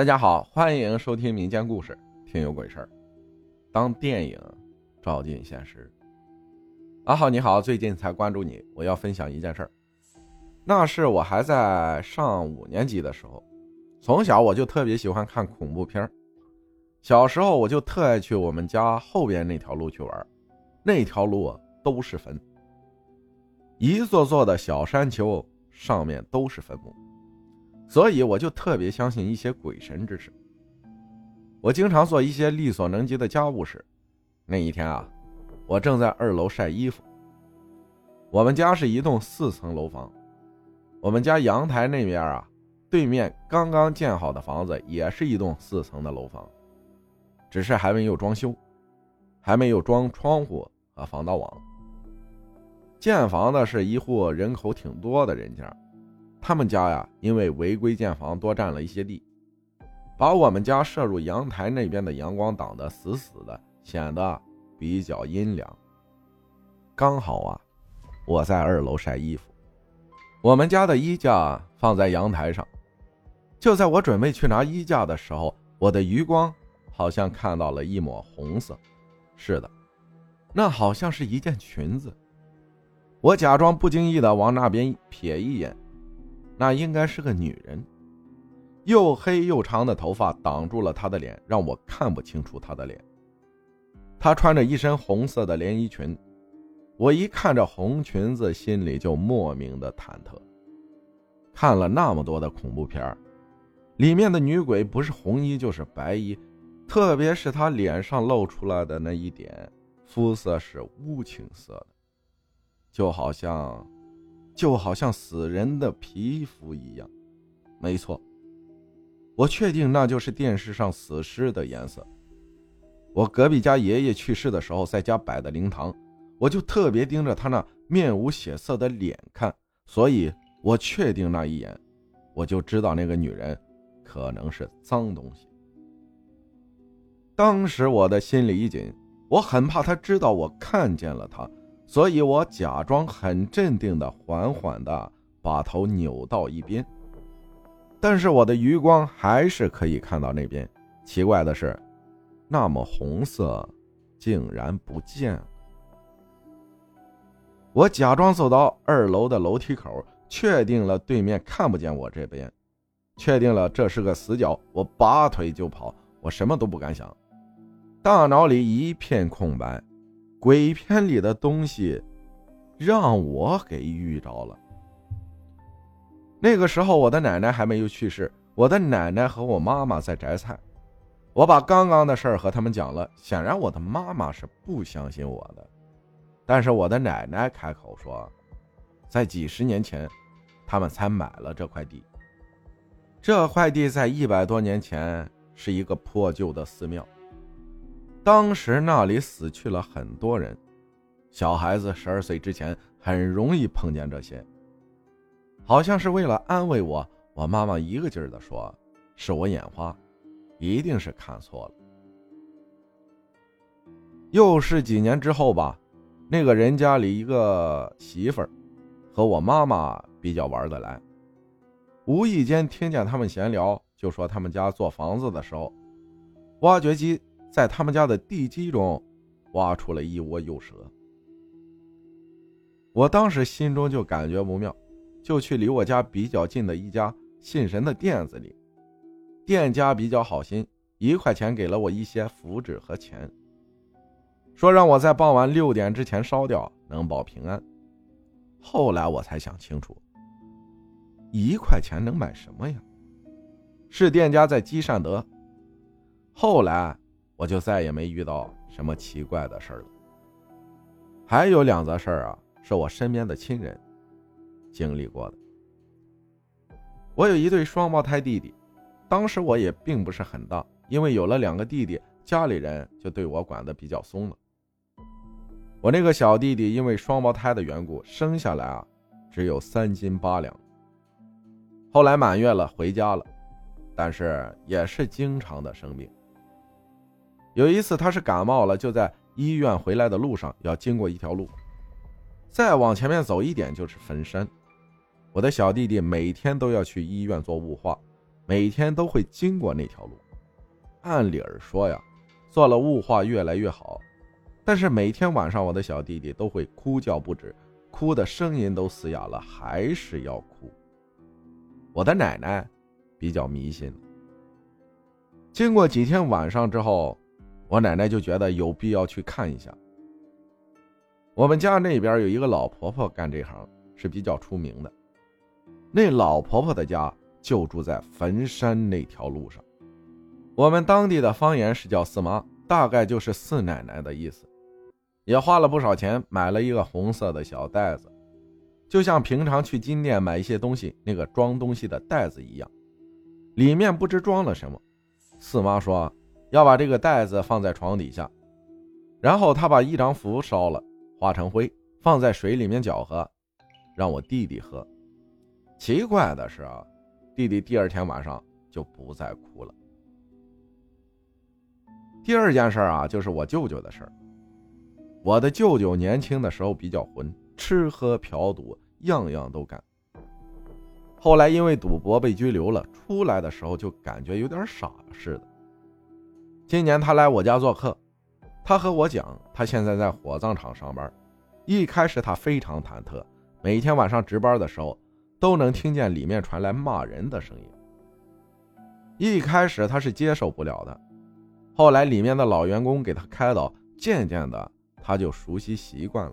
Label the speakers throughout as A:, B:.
A: 大家好，欢迎收听民间故事，听有鬼事儿。当电影照进现实。阿浩你好，最近才关注你，我要分享一件事儿。那是我还在上五年级的时候，从小我就特别喜欢看恐怖片儿小时候我就特爱去我们家后边那条路去玩，那条路都是坟，一座座的小山丘上面都是坟墓。所以我就特别相信一些鬼神之事。我经常做一些力所能及的家务事。那一天啊，我正在二楼晒衣服。我们家是一栋四层楼房，我们家阳台那边啊，对面刚刚建好的房子也是一栋四层的楼房，只是还没有装修，还没有装窗户和防盗网。建房的是一户人口挺多的人家。他们家呀，因为违规建房，多占了一些地，把我们家射入阳台那边的阳光挡得死死的，显得比较阴凉。刚好啊，我在二楼晒衣服，我们家的衣架放在阳台上。就在我准备去拿衣架的时候，我的余光好像看到了一抹红色。是的，那好像是一件裙子。我假装不经意的往那边瞥一眼。那应该是个女人，又黑又长的头发挡住了她的脸，让我看不清楚她的脸。她穿着一身红色的连衣裙，我一看这红裙子，心里就莫名的忐忑。看了那么多的恐怖片里面的女鬼不是红衣就是白衣，特别是她脸上露出来的那一点肤色是乌青色的，就好像。就好像死人的皮肤一样，没错，我确定那就是电视上死尸的颜色。我隔壁家爷爷去世的时候，在家摆的灵堂，我就特别盯着他那面无血色的脸看，所以我确定那一眼，我就知道那个女人可能是脏东西。当时我的心里一紧，我很怕他知道我看见了他。所以我假装很镇定的，缓缓的把头扭到一边，但是我的余光还是可以看到那边。奇怪的是，那抹红色竟然不见了。我假装走到二楼的楼梯口，确定了对面看不见我这边，确定了这是个死角，我拔腿就跑，我什么都不敢想，大脑里一片空白。鬼片里的东西，让我给遇着了。那个时候，我的奶奶还没有去世，我的奶奶和我妈妈在摘菜。我把刚刚的事儿和他们讲了，显然我的妈妈是不相信我的。但是我的奶奶开口说，在几十年前，他们才买了这块地。这块地在一百多年前是一个破旧的寺庙。当时那里死去了很多人，小孩子十二岁之前很容易碰见这些。好像是为了安慰我，我妈妈一个劲儿的说：“是我眼花，一定是看错了。”又是几年之后吧，那个人家里一个媳妇儿和我妈妈比较玩得来，无意间听见他们闲聊，就说他们家做房子的时候，挖掘机。在他们家的地基中，挖出了一窝幼蛇。我当时心中就感觉不妙，就去离我家比较近的一家信神的店子里。店家比较好心，一块钱给了我一些符纸和钱，说让我在傍晚六点之前烧掉，能保平安。后来我才想清楚，一块钱能买什么呀？是店家在积善德。后来。我就再也没遇到什么奇怪的事儿了。还有两则事儿啊，是我身边的亲人经历过的。我有一对双胞胎弟弟，当时我也并不是很大，因为有了两个弟弟，家里人就对我管的比较松了。我那个小弟弟因为双胞胎的缘故，生下来啊只有三斤八两。后来满月了，回家了，但是也是经常的生病。有一次，他是感冒了，就在医院回来的路上，要经过一条路，再往前面走一点就是坟山。我的小弟弟每天都要去医院做雾化，每天都会经过那条路。按理儿说呀，做了雾化越来越好，但是每天晚上我的小弟弟都会哭叫不止，哭的声音都嘶哑了，还是要哭。我的奶奶比较迷信，经过几天晚上之后，我奶奶就觉得有必要去看一下。我们家那边有一个老婆婆干这行是比较出名的，那老婆婆的家就住在坟山那条路上。我们当地的方言是叫四妈，大概就是四奶奶的意思。也花了不少钱买了一个红色的小袋子，就像平常去金店买一些东西那个装东西的袋子一样，里面不知装了什么。四妈说要把这个袋子放在床底下，然后他把一张符烧了。化成灰，放在水里面搅和，让我弟弟喝。奇怪的是啊，弟弟第二天晚上就不再哭了。第二件事啊，就是我舅舅的事。我的舅舅年轻的时候比较混，吃喝嫖赌样样都干。后来因为赌博被拘留了，出来的时候就感觉有点傻似的。今年他来我家做客。他和我讲，他现在在火葬场上班。一开始他非常忐忑，每天晚上值班的时候都能听见里面传来骂人的声音。一开始他是接受不了的，后来里面的老员工给他开导，渐渐的他就熟悉习惯了。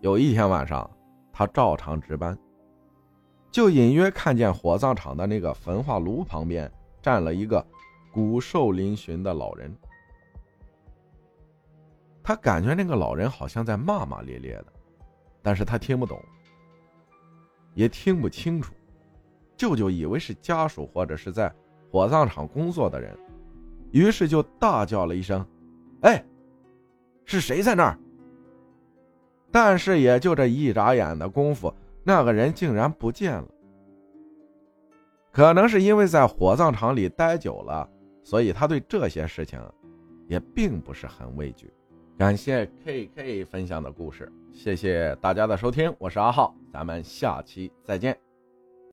A: 有一天晚上，他照常值班，就隐约看见火葬场的那个焚化炉旁边站了一个骨瘦嶙峋的老人。他感觉那个老人好像在骂骂咧咧的，但是他听不懂，也听不清楚。舅舅以为是家属或者是在火葬场工作的人，于是就大叫了一声：“哎，是谁在那儿？”但是也就这一眨眼的功夫，那个人竟然不见了。可能是因为在火葬场里待久了，所以他对这些事情也并不是很畏惧。感谢 K K 分享的故事，谢谢大家的收听，我是阿浩，咱们下期再见。